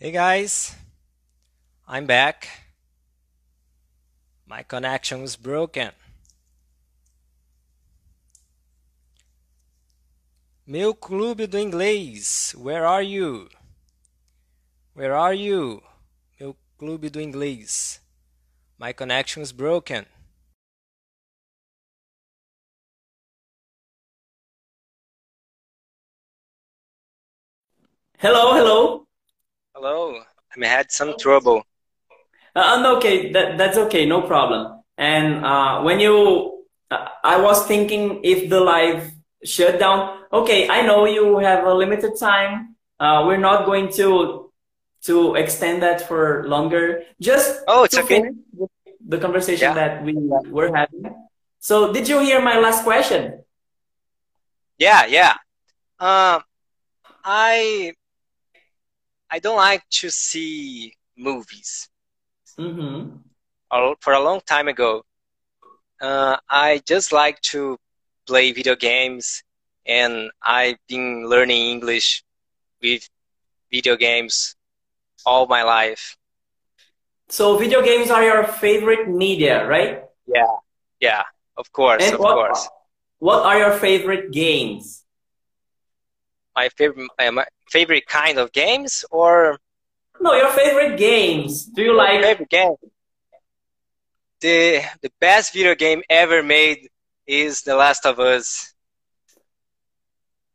Hey guys, I'm back. My connection was broken. Meu clube do inglês, where are you? Where are you? Meu clube do inglês. My connection is broken. Hello, hello. Hello, I had some trouble. Uh, no, okay, that, that's okay, no problem. And uh, when you, uh, I was thinking if the live shut down. Okay, I know you have a limited time. Uh, we're not going to to extend that for longer. Just Oh, it's okay. the conversation Yeah. that we were having. So, did you hear my last question? Yeah, yeah. Um, I I don't like to see movies. Mm-hmm. For a long time ago, uh, I just like to play video games, and I've been learning English with video games all my life. So, video games are your favorite media, right? Yeah, yeah, of course, And of what course. what are your favorite games? My favorite, my favorite kind of games, or No, your favorite games. Do you like? favorite game. The the best video game ever made is The Last of Us.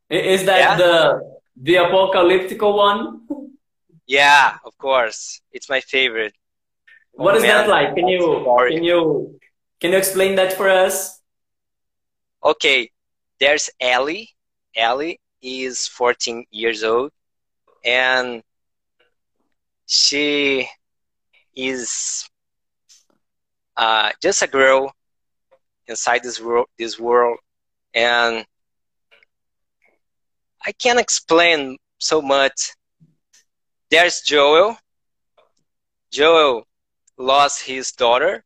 Is that Yeah. the the apocalyptical one? Yeah, of course. It's my favorite. What Oh, is that like? Can you can you can you explain that for us? Okay, there's Ellie. Ellie is 14 years old and she is uh, just a girl inside this world, this world and I can't explain so much. There's Joel. Joel lost his daughter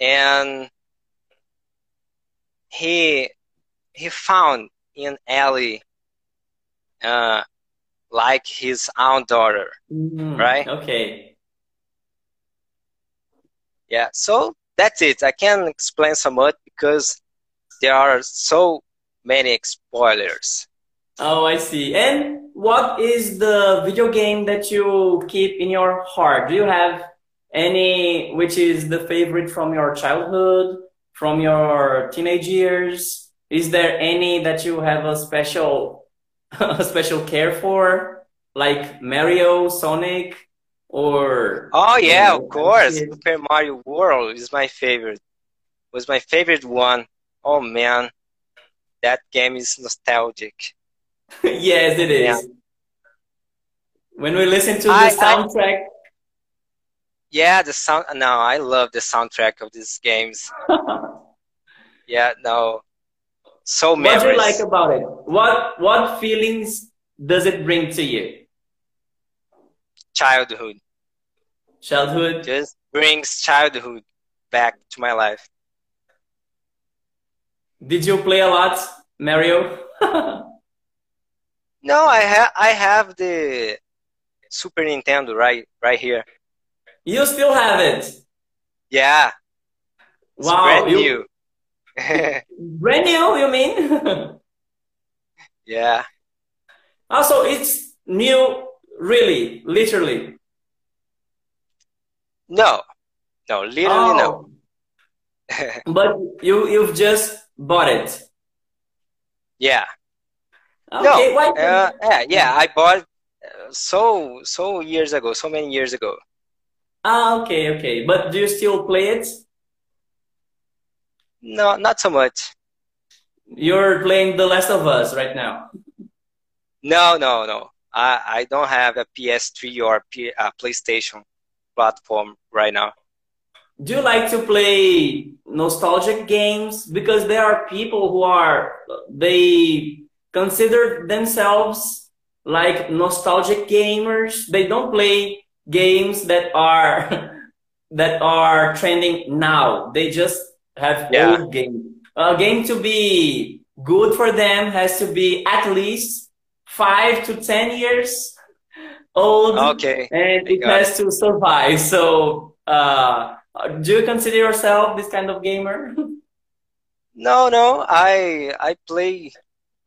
and he he found in Ellie uh, like his own daughter, Mhm. right? Okay. Yeah, so that's it. I can't explain so much because there are so many spoilers. Oh, I see. And what is the video game that you keep in your heart? Do you have any which is the favorite from your childhood, from your teenage years? Is there any that you have a special a special care for, like Mario, Sonic, or Oh yeah, of course. Super Mario World is my favorite. Was my favorite one. Oh man, that game is nostalgic. Yes, it is. Yeah. When we listen to the I- I- soundtrack, Yeah, the sound. No, I love the soundtrack of these games. Yeah, no, so what do you like about it? What what feelings does it bring to you? Childhood Childhood? just brings childhood back to my life. Did you play a lot, Mario? No, I have I have the Super Nintendo right right here. You still have it. Yeah, it's Wow, brand you new. brand new, you mean? yeah, Also, it's new, really, literally. no, no, literally no. Oh, but you you've just bought it. Yeah, Okay, no, why? uh, yeah, yeah. I bought uh, so so years ago, so many years ago. Ah, okay, okay. But do you still play it? No, not so much. You're playing The Last of Us right now. No, no, no. I I don't have a PS3 or P, uh, PlayStation platform right now. Do you like to play nostalgic games? Because there are people who are, they consider themselves like nostalgic gamers. They don't play games that are, that are trending now. They just have Yeah. old games. A game to be good for them has to be at least five to ten years old okay. and it has to survive. So, uh, do you consider yourself this kind of gamer? No, no. I I play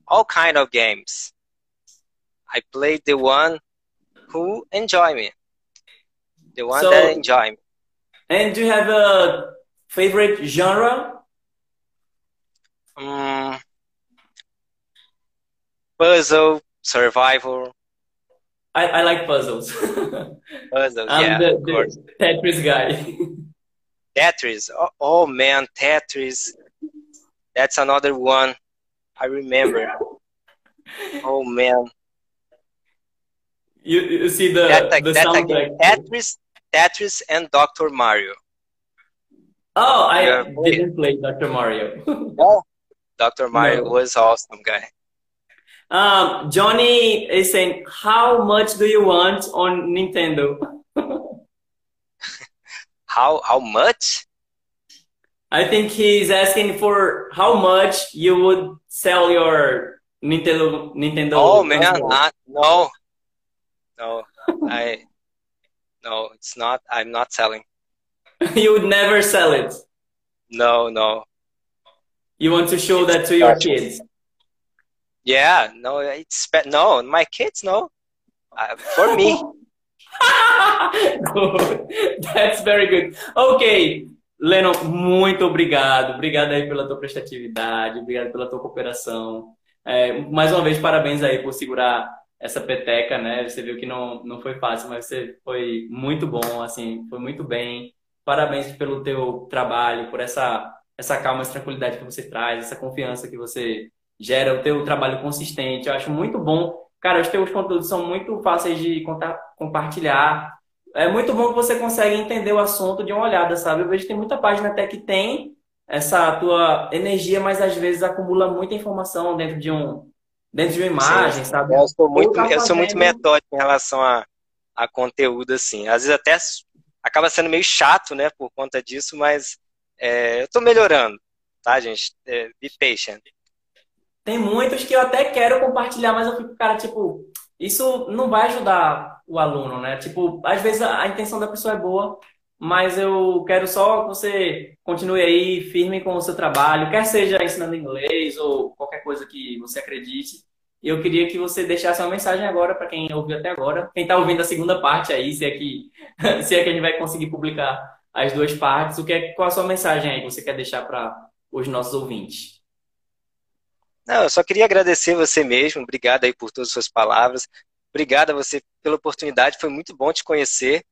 all kind of games. I play the one who enjoy me, the one so, that enjoy me. And do you have a favorite genre? Um, puzzle, survival. I, I like puzzles. puzzles, I'm yeah, the, the Tetris guy. Tetris. Oh, oh, man, Tetris. That's another one. I remember. oh man. You, you see the, that, the that, Tetris, Tetris and Dr. Mario. Oh, I yeah. didn't play Dr. Mario. oh, Dr. Mario no. was awesome guy. Um, Johnny is saying, how much do you want on Nintendo? how how much? I think he's asking for how much you would sell your Nintendo Nintendo. Oh man, not, no, no, I no, it's not. I'm not selling. you would never sell it. No, no. You want to show that to your kids. Yeah, no, it's no, my kids no. Uh, for me. good. That's very good. Okay, Lennon, muito obrigado. Obrigado aí pela tua prestatividade, obrigado pela tua cooperação. É, mais uma vez, parabéns aí por segurar essa peteca, né? Você viu que não, não foi fácil, mas você foi muito bom, assim, foi muito bem. Parabéns pelo teu trabalho, por essa, essa calma, essa tranquilidade que você traz, essa confiança que você gera, o teu trabalho consistente. Eu acho muito bom. Cara, os teus conteúdos são muito fáceis de contar, compartilhar é muito bom que você consegue entender o assunto de uma olhada, sabe? Eu vejo que tem muita página até que tem essa tua energia, mas às vezes acumula muita informação dentro de um dentro de uma imagem, Sim. sabe? Eu sou muito, tá eu sou muito metódico em relação a, a conteúdo, assim. Às vezes até acaba sendo meio chato, né, por conta disso, mas é, eu tô melhorando, tá, gente? É, be patient. Tem muitos que eu até quero compartilhar, mas eu fico, cara, tipo, isso não vai ajudar o aluno, né? Tipo, às vezes a, intenção da pessoa é boa, mas eu quero só que você continue aí firme com o seu trabalho, quer seja ensinando inglês ou qualquer coisa que você acredite. Eu queria que você deixasse uma mensagem agora para quem ouviu até agora, quem está ouvindo a segunda parte aí, se é que se é que a gente vai conseguir publicar as duas partes, o que é qual a sua mensagem aí que você quer deixar para os nossos ouvintes? Não, eu só queria agradecer você mesmo. Obrigado aí por todas as suas palavras. Obrigado a você pela oportunidade. Foi muito bom te conhecer.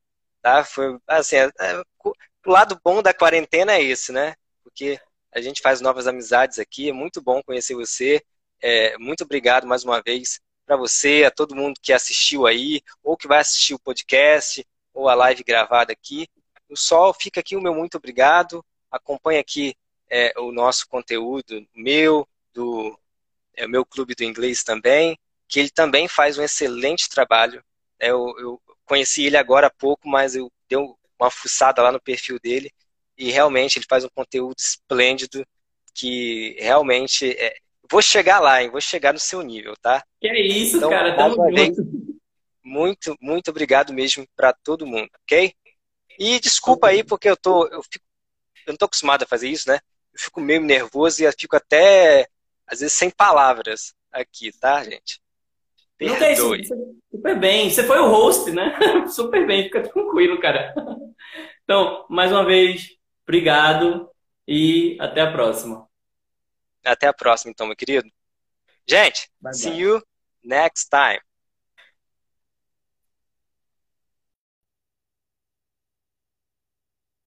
Tá? Foi assim, é, é, o lado bom da quarentena é esse, né? Porque a gente faz novas amizades aqui. É muito bom conhecer você. É, muito obrigado mais uma vez para você, a todo mundo que assistiu aí, ou que vai assistir o podcast, ou a live gravada aqui. O Sol fica aqui o meu muito obrigado. Acompanhe aqui é, o nosso conteúdo, meu, do é meu clube do inglês também, que ele também faz um excelente trabalho. É, eu, eu conheci ele agora há pouco, mas eu dei uma fuçada lá no perfil dele e realmente ele faz um conteúdo esplêndido que realmente é, vou chegar lá, hein? Vou chegar no seu nível, tá? Que é isso, então, cara, tamo junto. Muito, muito obrigado mesmo para todo mundo, ok? E desculpa aí porque eu tô, eu fico, eu não tô acostumado a fazer isso, né? Eu fico meio nervoso e eu fico até às vezes sem palavras aqui, tá, gente? Perdoe. Não tem, super bem. Você foi o host, né? super bem, fica tranquilo, cara. Então, mais uma vez, obrigado e até a próxima. Até a próxima, então, meu querido. Gente, bye see bye. you next time.